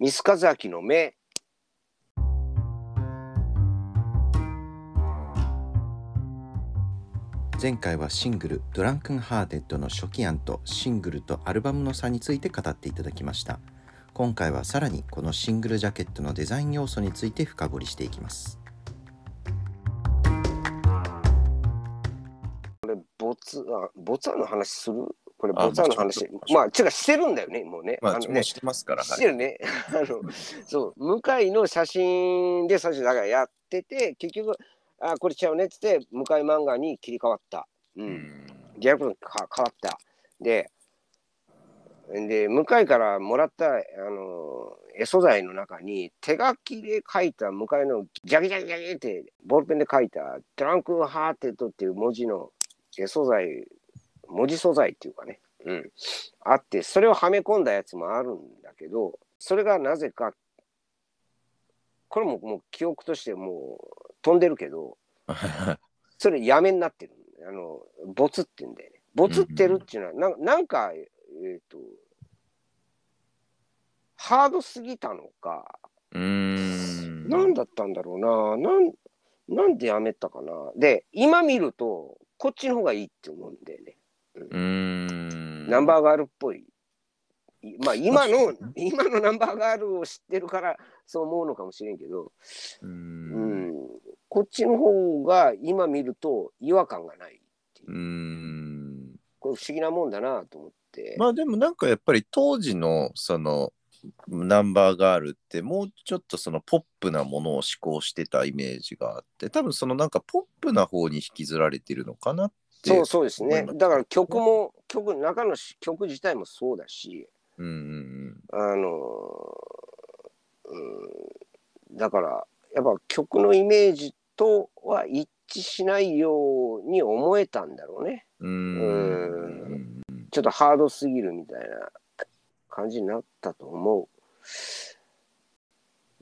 三栖一明の目。前回はシングル「 Drunken Hearted」の初期案とシングルとアルバムの差について語っていただきました。今回はさらにこのシングルジャケットのデザイン要素について深掘りしていきます。これ、ボツ案、ボツ案の話する？これ、あボツアの話。まあ、違う、してるんだよね、もうね。まあのねしてますからしてるね。あの、そう、向井の写真で最初だからやってて、結局、あ、これ違うねっつって、向井漫画に切り替わった。う。うんんギャグか変わった。で、で、向井からもらった、あの、絵素材の中に、手書きで書いた向井のジャギジャギジャギって、ボールペンで書いた、トランクハーテッドっていう文字の絵素材、文字素材っていうかね、うん、あって、それをはめ込んだやつもあるんだけど、それがなぜか、これももう記憶としてもう飛んでるけど、それやめになってる。あの、ボツってんだよね。ボツってるっていうのは、ななんか、えっ、と、ハードすぎたのか、うーんなんだったんだろうな、なん、なんでやめたかな。で、今見ると、こっちの方がいいって思うんだよね。うーん。ナンバーガールっぽい。いまあ、今の、今のナンバーガールを知ってるから、そう思うのかもしれんけど、うん。ん、こっちの方が今見ると違和感がないっていう。うーん。これ不思議なもんだなと思って。まあでもなんかやっぱり当時のそのナンバーガールってもうちょっとそのポップなものを思考してたイメージがあって多分そのなんかポップな方に引きずられてるのかなってそうそうですね。だから曲も、曲、中のし曲自体もそうだし、うんうんあの、うん、だから、やっぱ曲のイメージとは一致しないように思えたんだろうね。うんうんちょっとハードすぎるみたいな感じになったと思う。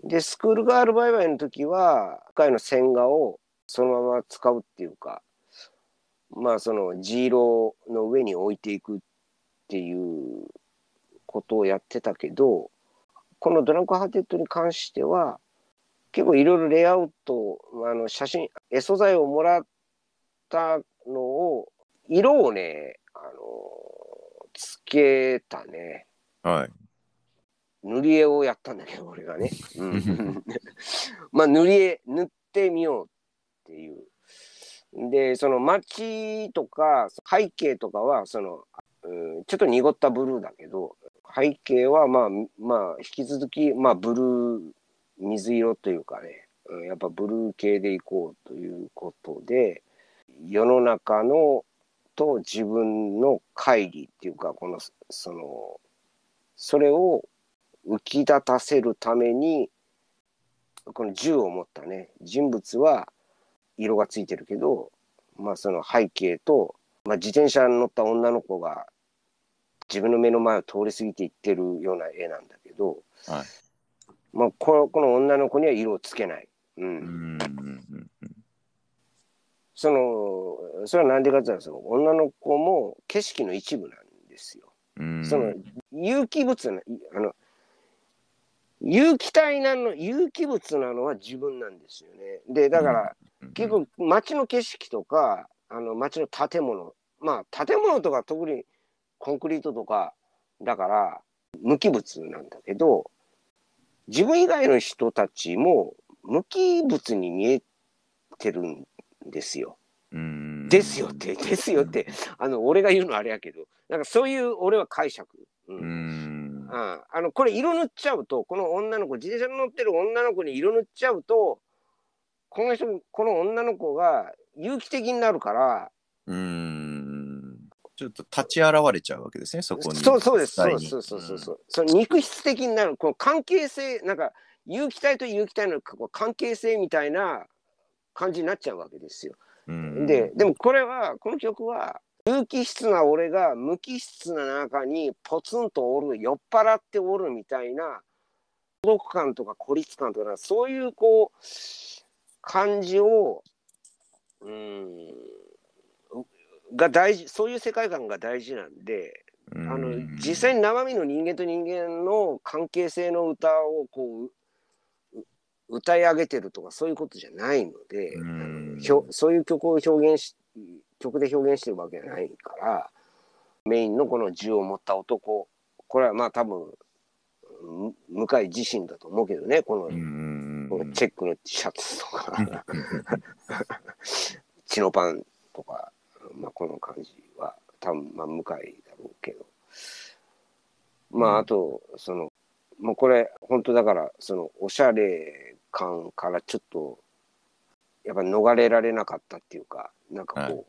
で、スクールガールバイバイの時は、赤いの線画をそのまま使うっていうか、まあそのジーロの上に置いていくっていうことをやってたけど、この Drunken Hearted に関しては、結構いろいろレイアウト、あの写真、絵素材をもらったのを、色をね、あの、つけたね。はい塗り絵をやったんだけど、俺がね。うん、まあ、塗り絵、塗ってみようっていう。で、その街とか背景とかは、その、うん、ちょっと濁ったブルーだけど、背景はまあ、まあ、引き続き、まあ、ブルー、水色というかね、うん、やっぱブルー系でいこうということで、世の中のと自分の乖離っていうか、この、その、それを浮き立たせるために、この銃を持ったね、人物は色がついてるけど、まあその背景と、まあ自転車に乗った女の子が自分の目の前を通り過ぎていってるような絵なんだけど、はいまあこのこの女の子には色をつけない。う。うんんうんうんその、それはなんでかって言ったら、その女の子も景色の一部なんですよ。うんその有機物な、あの、有機体なの、有機物なのは自分なんですよね。で、だから、結構街の景色とか、あの街の建物、まあ建物とか特にコンクリートとかだから無機物なんだけど、自分以外の人たちも無機物に見えてるんですよ。うん。ですよって、ですよって、あの、俺が言うのはあれやけど、なんかそういう俺は解釈。ううん。あのこれ色塗っちゃうとこの女の子自転車に乗ってる女の子に色塗っちゃうとこの人この女の子が有機的になるからうん。ちょっと立ち現れちゃうわけですねそこに。そうそうです。そうそうそうそうそう、その肉質的になるこの関係性なんか有機体と有機体の関係性みたいな感じになっちゃうわけですよ。うん。ででもこれはこの曲は有機質な俺が無機質な中にポツンとおる酔っ払っておるみたいな孤独感とか孤立感とかそういうこう感じをうんが大事そういう世界観が大事なんであの実際に生身の人間と人間の関係性の歌をこう歌い上げてるとかそういうことじゃないので、ひょそういう曲を表現し曲で表現してるわけじゃないからメインのこの銃を持った男これはまあ多分向井自身だと思うけどねこの,、このチェックのシャツとか。チノパンとか、まあ、この感じは多分まあ向井だろうけど。まああとそのもうこれ本当だからそのおしゃれ感からちょっとやっぱ逃れられなかったっていうかなんかこう、はい、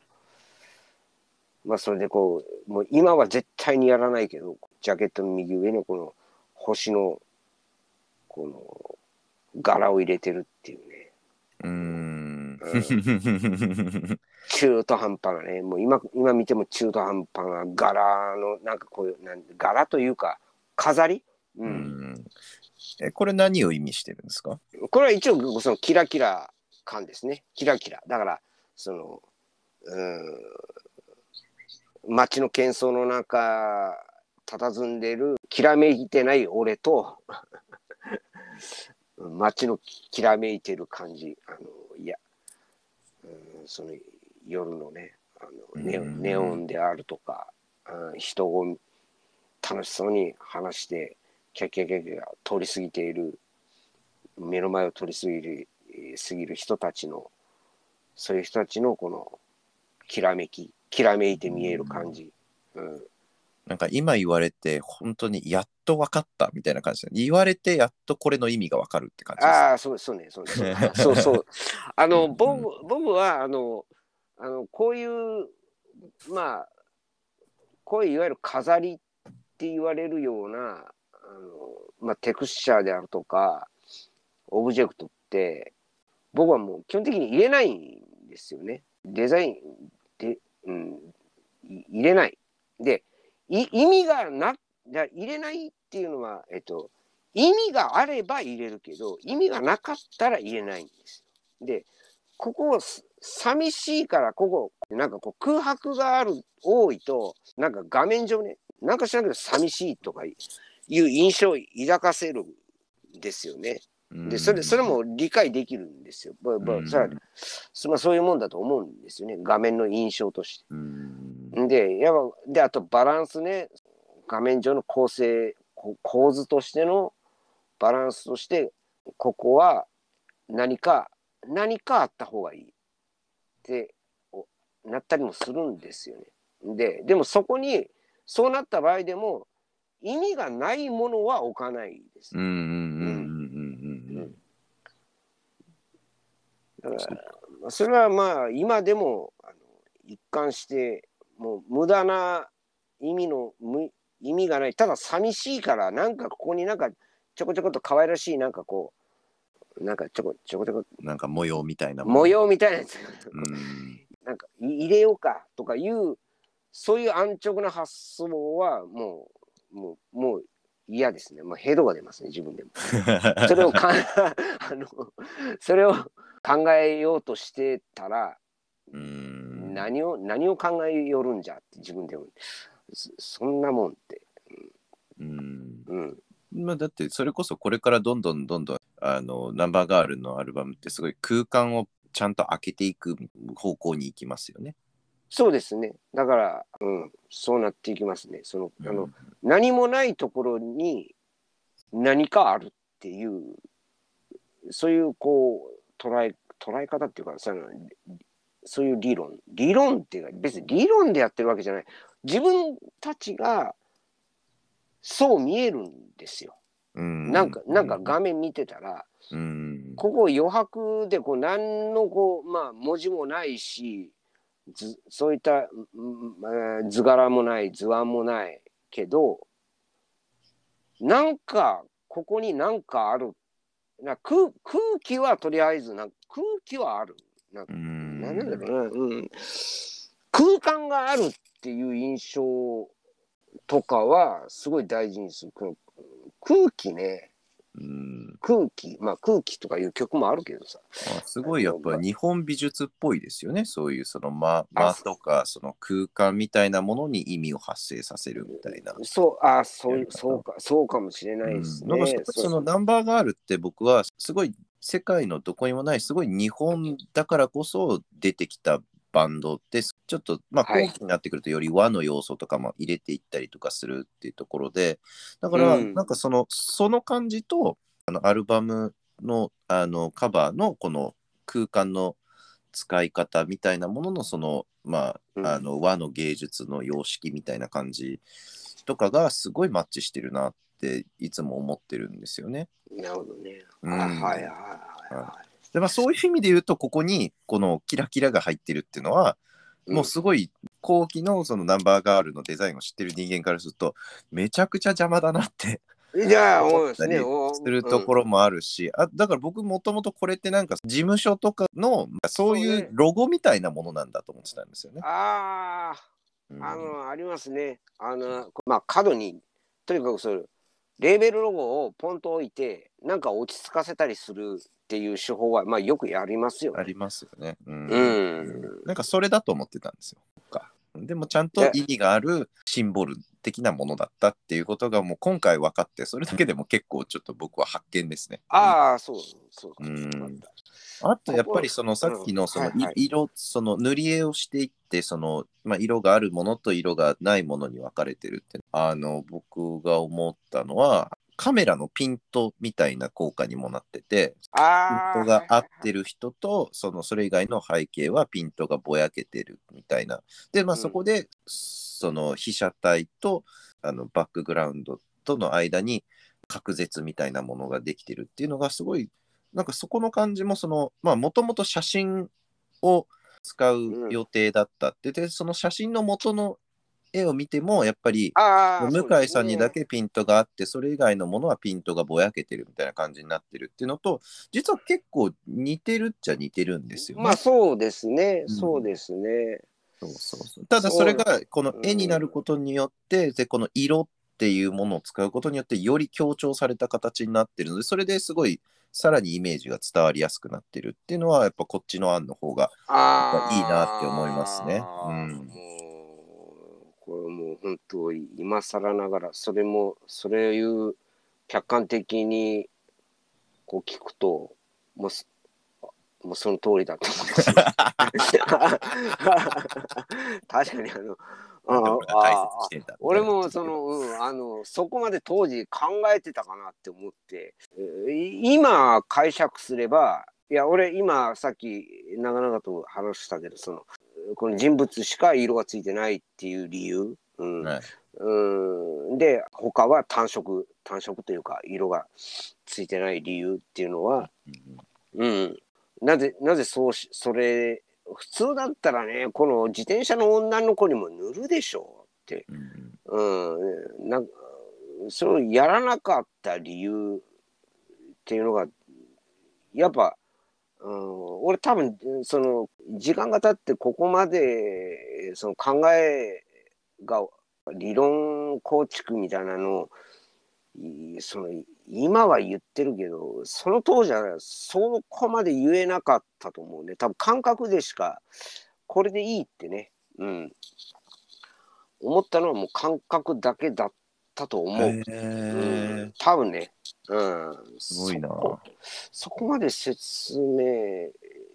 まあそれでこうもう今は絶対にやらないけどジャケットの右上にこの星のこの柄を入れてるっていうね。うん、中途半端なね。もう今今見ても中途半端な柄のなんかこういうなん柄というか飾り、うん、うん。えこれ何を意味してるんですか？これは一応そのキラキラ感ですね。キラキラ。だからそのうん。街の喧騒の中佇んでるきらめいてない俺と街のきらめいてる感じ。あのいや、うん、その夜のねあのネネオンであるとか、うん、人を楽しそうに話してキャキャキャキャ通り過ぎている目の前を通り過ぎる過ぎる人たちのそういう人たちのこのきらめききらめいて見える感じ、うん、なんか今言われて本当にやっと分かったみたいな感じ。で言われてやっとこれの意味が分かるって感じです。ああそうそうねそうねそうそうあの僕僕はあのあのこういうまあこういういわゆる飾りって言われるようなあの、まあ、テクスチャーであるとかオブジェクトって僕はもう基本的に入れないんですよね。デザインで、うん、入れない。で意味がな入れないっていうのは、えっと、意味があれば入れるけど意味がなかったら入れないんですでここ寂しいからここなんかこう空白がある多いとなんか画面上ねなんか知らんけど寂しいとかいう印象を抱かせるんですよね。でそれそれも理解できるんですよ。まあ、それはまあ、そういうもんだと思うんですよね画面の印象として。でやっぱであとバランスね。画面上の構成構図としてのバランスとしてここは何か何かあった方がいい。ってなったりもするんですよね。ででもそこにそうなった場合でも意味がないものは置かないです。だからそれはまあ今でもあの一貫してもう無駄な意味の無意味がない。ただ寂しいからなんかここになんかちょこちょこっと可愛らしいなんかこうなんかちょこちょこちょこなんか模様みたいな模様みたいなやつ、なんか入れようかとかいうそういう安直な発想はもうもうもう嫌ですね。まあ、ヘドが出ますね、自分でも。それをかあのそれを考えようとしてたら、何を何を考えよるんじゃって自分でも。そんなもんって。うん。うん。まあ、だってそれこそこれからどんどんどんどんあのナンバーガールのアルバムってすごい空間をちゃんと開けていく方向に行きますよね。そうですね。だから、うん、そうなっていきますね。その、うん、あの、何もないところに何かあるっていう、そういうこう、捉え、捉え方っていうか、そのそういう理論。理論っていうか、別に理論でやってるわけじゃない。自分たちがそう見えるんですよ。うん、なんか、なんか画面見てたら、うん、ここ余白でこう何のこう、まあ文字もないし、図そういった図柄もない図案もないけどなんかここになんかあるな空空気はとりあえずな空気はあるななんだろうな、うん、空間があるっていう印象とかはすごい大事にする。空気ね、うん、空気、まあ空気とかいう曲もあるけどさ。あすごいやっぱ日本美術っぽいですよね。そういうその間間とかその空間みたいなものに意味を発生させるみたいな。そう、あそうそうか、そうかもしれないですね。うん、なんかそのナンバーガールって僕はすごい世界のどこにもないすごい日本だからこそ出てきたバンドです。ちょっと、まあ、後期になってくるとより和の要素とかも入れていったりとかするっていうところで、だから、なんかその、その感じと、あのアルバムのあのカバーのこの空間の使い方みたいなもののそのまあ、あの和の芸術の様式みたいな感じとかがすごいマッチしてるなっていつも思ってるんですよね。なるほどね。うん、はいはいはいはい。でまあ、そういう意味で言うとここにこのキラキラが入ってるっていうのは、もうすごい後期のそのナンバーガールのデザインを知ってる人間からするとめちゃくちゃ邪魔だなっていや、思いすね。するところもあるし、あだから僕もともとこれってなんか事務所とかのそういうロゴみたいなものなんだと思ってたんですよね。ああ、うん、あの、ありますね。あの、まあ角に、とにかくそれ、レーベルロゴをポンと置いて、なんか落ち着かせたりするっていう手法は、まあよくやりますよ、ね。ありますよね。うん。うん、なんかそれだと思ってたんですよ。かでもちゃんと意味があるシンボル的なものだったっていうことがもう今回分かってそれだけでも結構ちょっと僕は発見ですね。ああそうそううんあとやっぱりそのさっきのその色その塗り絵をしていってその、まあ、色があるものと色がないものに分かれてるってあの僕が思ったのはカメラのピントみたいな効果にもなってて、ピントが合ってる人と、そのそれ以外の背景はピントがぼやけてるみたいな。で、まあ、そこで、うん、その被写体とあのバックグラウンドとの間に隔絶みたいなものができてるっていうのがすごい、なんかそこの感じもその、まあ、もともと写真を使う予定だったって、で、その写真の元の絵を見てもやっぱり向井さんにだけピントがあってそれ以外のものはピントがぼやけてるみたいな感じになってるっていうのと実は結構似てるっちゃ似てるんですよね。まあそうですね、うん、そうですね。そうそうそう。ただそれがこの絵になることによって、でこの色っていうものを使うことによってより強調された形になってるのでそれですごいさらにイメージが伝わりやすくなってるっていうのはやっぱこっちの案の方がいいなって思いますね。うん。これもう本当今更ながらそれもそれいう客観的にこう聞くともうもうその通りだと思。確かにあのあ俺もその、うん、あのそこまで当時考えてたかなって思って、えー、今解釈すればいや俺今さっき長々と話したけどそのこの人物しか色がついてないっていう理由、うん。はい、うん。で他は単色単色というか色がついてない理由っていうのは、うん、うん、なぜなぜそうしそれ普通だったらねこの自転車の女の子にも塗るでしょうって、うん、うん、なそれをやらなかった理由っていうのがやっぱうん、俺多分その時間が経ってここまでその考えが理論構築みたいなのをその今は言ってるけどその当時はそこまで言えなかったと思うね。多分感覚でしかこれでいいってね、うん、思ったのはもう感覚だけだったと思う、うん、多分ね。うん、すごいな。そこまで説明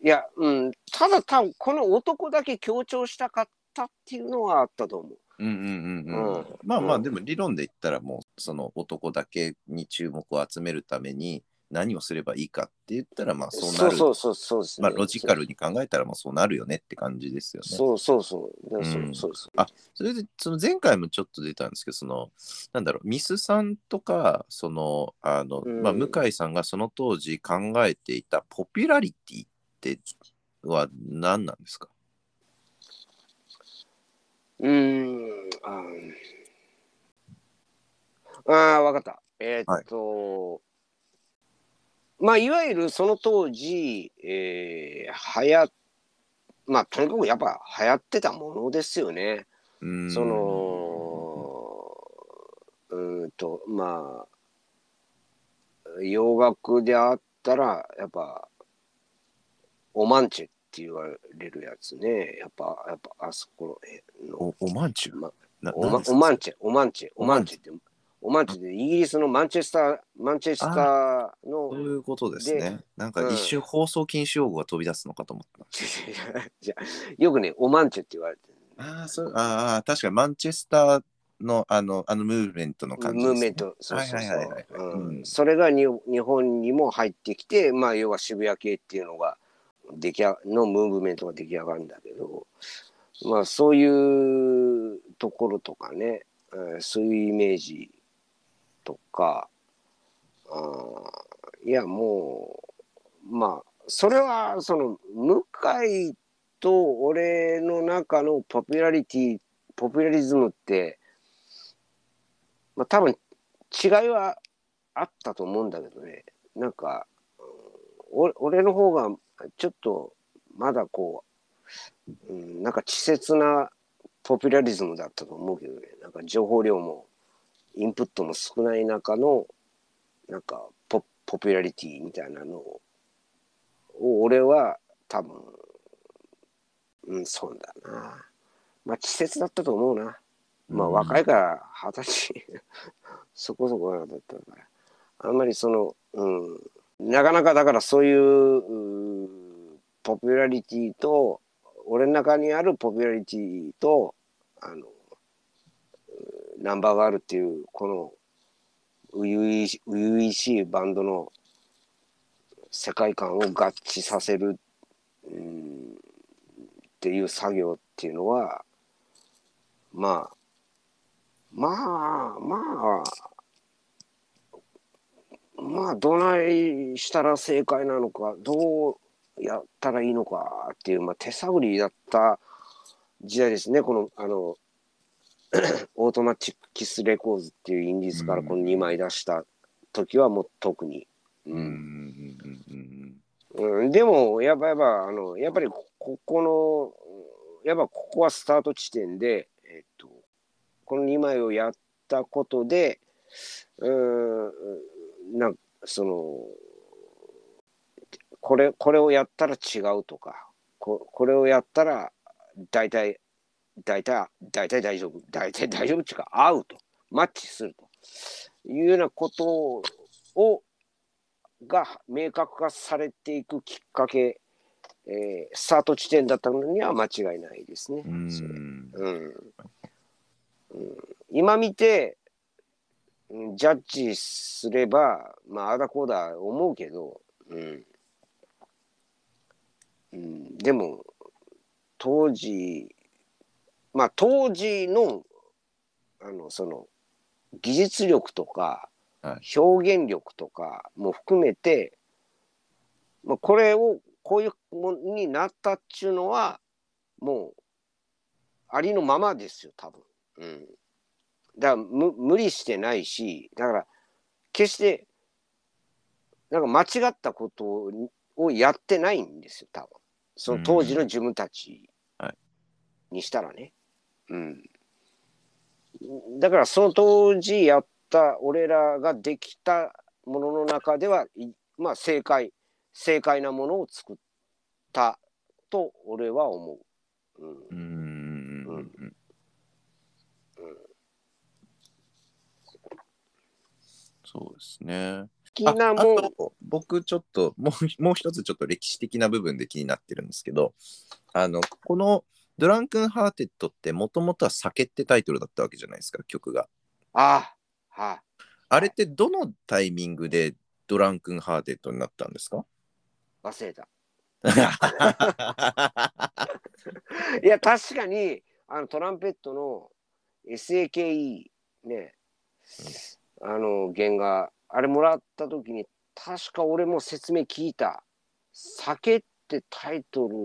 いや、うん、ただ多分この男だけ強調したかったっていうのはあったと思う。うんうんうんうん、まあまあでも理論で言ったらもうその男だけに注目を集めるために何をすればいいかって言ったらまあそうなる。そうそうそうそう、ね、まあロジカルに考えたらまあそうなるよねって感じですよね。そうそうそう。うん、そうそうそう。あそれでその前回もちょっと出たんですけどそのなんだろうミスさんとかそのあの、うん、まあ、向井さんがその当時考えていたポピュラリティっては何なんですか？うんああ分かった。えー、っと、はいまあ、いわゆるその当時、えー、流行まあ、とにかくやっぱ流行ってたものですよね。その、うんと、まあ、洋楽であったら、やっぱ、オマンチェって言われるやつね。やっぱ、やっぱ、あそこのおおまんちゅう？まなオマなんですか？オマンチェ、オマンチェ、オオマンチマンチェって、オマンチェってイギリスのマンチェスター、マンチェスターの。そう、いうことですね。で。なんか一瞬放送禁止用語が飛び出すのかと思った。じゃよくね、オマンチェって言われてる。ああ、そうああ、確かにマンチェスターのあのあのムーブメントの感じです、ね。ムーブメント、そそれがに日本にも入ってきて、まあ、要は渋谷系っていうのが出来上のムーブメントが出来上がるんだけど、まあ、そういうところとかね、えーそういうイメージとか、あいや、もう、まあ、それは、その、向井と俺の中のポピュラリティ、ポピュラリズムって、まあ、多分違いはあったと思うんだけどね。なんか俺の方がちょっとまだこう、うん、なんか稚拙なポピュラリズムだったと思うけどね。なんか情報量もインプットも少ない中のなんかポポピュラリティみたいなのを俺は多分うんそうだな。まあ稚拙だったと思うな。まあうん。若いから二十歳。そこそこだったから。あんまりそのうんなかなかだからそういうポピュラリティと俺の中にあるポピュラリティとあのナンバーがあるっていうこの初々し初々しいバンドの世界観を合致させる、うん、っていう作業っていうのはまあまあまあまあどないしたら正解なのかどうやったらいいのかっていう、まあ、手探りだった時代ですね。このあの Automatic Kiss Records っていうインディーズからこの2枚出した時はもう特に。うん。うんうんうんうん、でもやっぱやっぱあのやっぱりこここのやっぱここはスタート地点で、えっと、この2枚をやったことでうんなんそのこれこれをやったら違うとかここれをやったら大体大体大体大丈夫大体大丈夫っていうか合うとマッチするというようなことをが明確化されていくきっかけ、えースタート地点だったのには間違いないですね。うん。う。ん。うん。今見て、うんジャッジすれば、まあ、あだこうだ思うけど、うん。うん、でも当時まあ当時のあのその技術力とかは表現力とかも含めて、まあ、これをこういうものになったっちゅうのはもうありのままですよ多分。うん、だからむ無理してないしだから決してなんか間違ったことをやってないんですよ多分。その当時の自分たちはい。にしたらね。うん、だからその当時やった俺らができたものの中ではいまあ正解正解なものを作ったと俺は思う。うんうんうん。うんうんそうですね。好きなあもん僕ちょっともう もう一つちょっと歴史的な部分で気になってるんですけどあのこの「ドランクンハーテッド」ってもともとは「酒」ってタイトルだったわけじゃないですか曲が。あはい、あれってどのタイミングで Drunken Hearted になったんですか？忘れた。いや確かにあのトランペットの SAKE ね、あの弦があれもらった時に確か俺も説明聞いた「酒」ってタイトルっ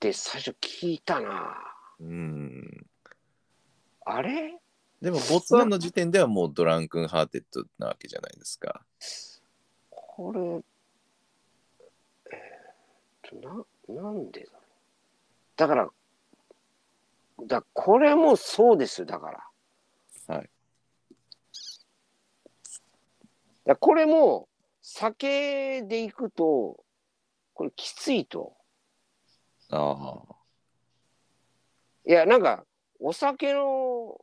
て最初聞いたな。うん。あれ？でもボツ案の時点ではもう Drunken Hearted なわけじゃないですか。これえーっとななんでだろう。だからだこれもそうですよだからはいだこれも酒でいくとこれきついと。ああ。いやなんかお酒の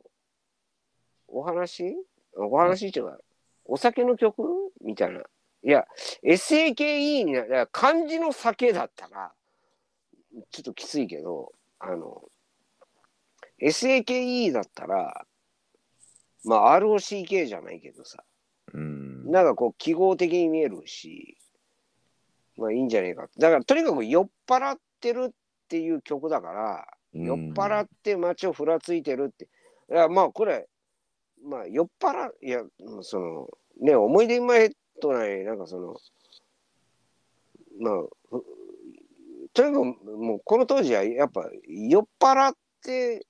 お話？お話っていうかお酒の曲？みたいな。いや SAKE になだから漢字の酒だったらちょっときついけどあの SAKE だったらまあ ROCK じゃないけどさうん。なんかこう記号的に見えるしまあいいんじゃねえかだからとにかく酔っ払ってるっていう曲だから酔っ払って街をふらついてるって。いやまあこれまあ酔っ払いやそのね思い出今ヘッドないなんかそのまあふとにかくもうこの当時はやっぱ酔っ払って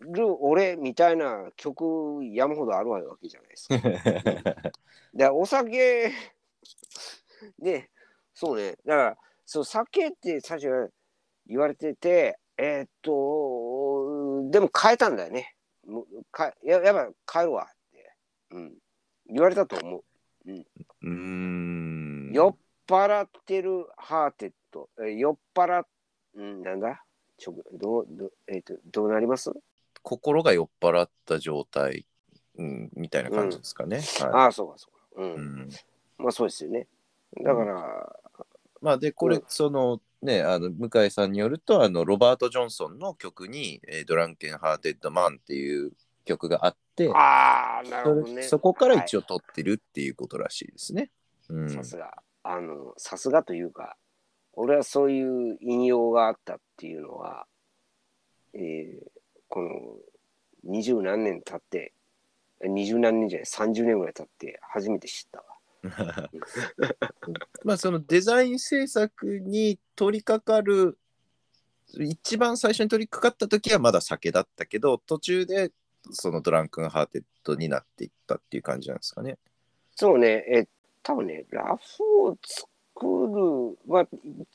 る俺みたいな曲山ほどあるわけじゃないですか。でお酒で そうね。だからそう酒って最初言われててえーっとでも変えたんだよね。かややっぱ変えるわって、うん、言われたと思う。うーん。酔っ払ってるハーテッドえー酔っ払っうんなんだ？ちょどうどうえーっとどうなります？心が酔っ払った状態、うん、みたいな感じですかね。はああそうかそうかうい。うんん。まあそうですよねだから、まあでこれ、うんそのねあの向井さんによるとあのロバート・ジョンソンの曲に「えードランケン・ハーテッド・マン」っていう曲があってああなるほどねそこから一応取ってるっていうことらしいですね。うんさすが。あの、さすがというか、俺はそういう引用があったっていうのは、えーこの二十何年経って、二十何年じゃない、30年ぐらい経って初めて知ったわ。まあそのデザイン制作に取り掛かる一番最初に取り掛かった時はまだ酒だったけど途中でその Drunken Hearted になっていったっていう感じなんですかね。そうね、え多分ね、ラフを作る、まあ、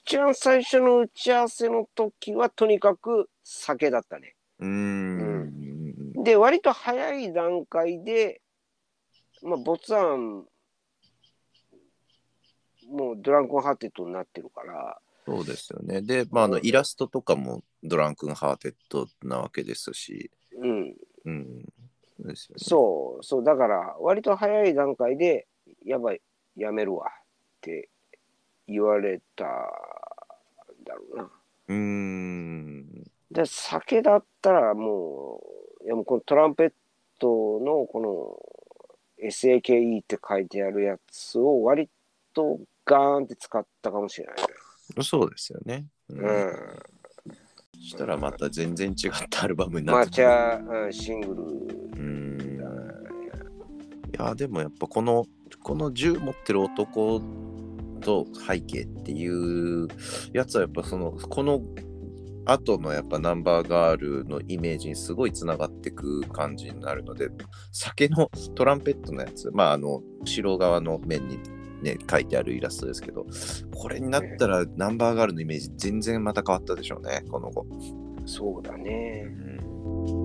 一番最初の打ち合わせの時はとにかく酒だったね。うーん。で、割と早い段階で、まあ、ボツ案、もう Drunken Hearted になってるから、そうですよね。で、まあ、あのイラストとかも Drunken Hearted なわけですし、うん、うん。そうですよね。そう、そう、だから、割と早い段階で、やばい、やめるわって言われたんだろうな。うーん。で、酒だったらもう、いやもうこのトランペットのこの SAKE って書いてあるやつを割とガーンって使ったかもしれないね。そうですよね。うんうん。そしたらまた全然違ったアルバムになマってくるチャうんシングルうん。いや、でもやっぱこの、この銃持ってる男と背景っていうやつはやっぱその、この後のやっぱナンバーガールのイメージにすごいつながってく感じになるので、酒のトランペットのやつ、まああの、後ろ側の面にね、書いてあるイラストですけど、これになったらナンバーガールのイメージ全然また変わったでしょうね、この後。そうだね。うん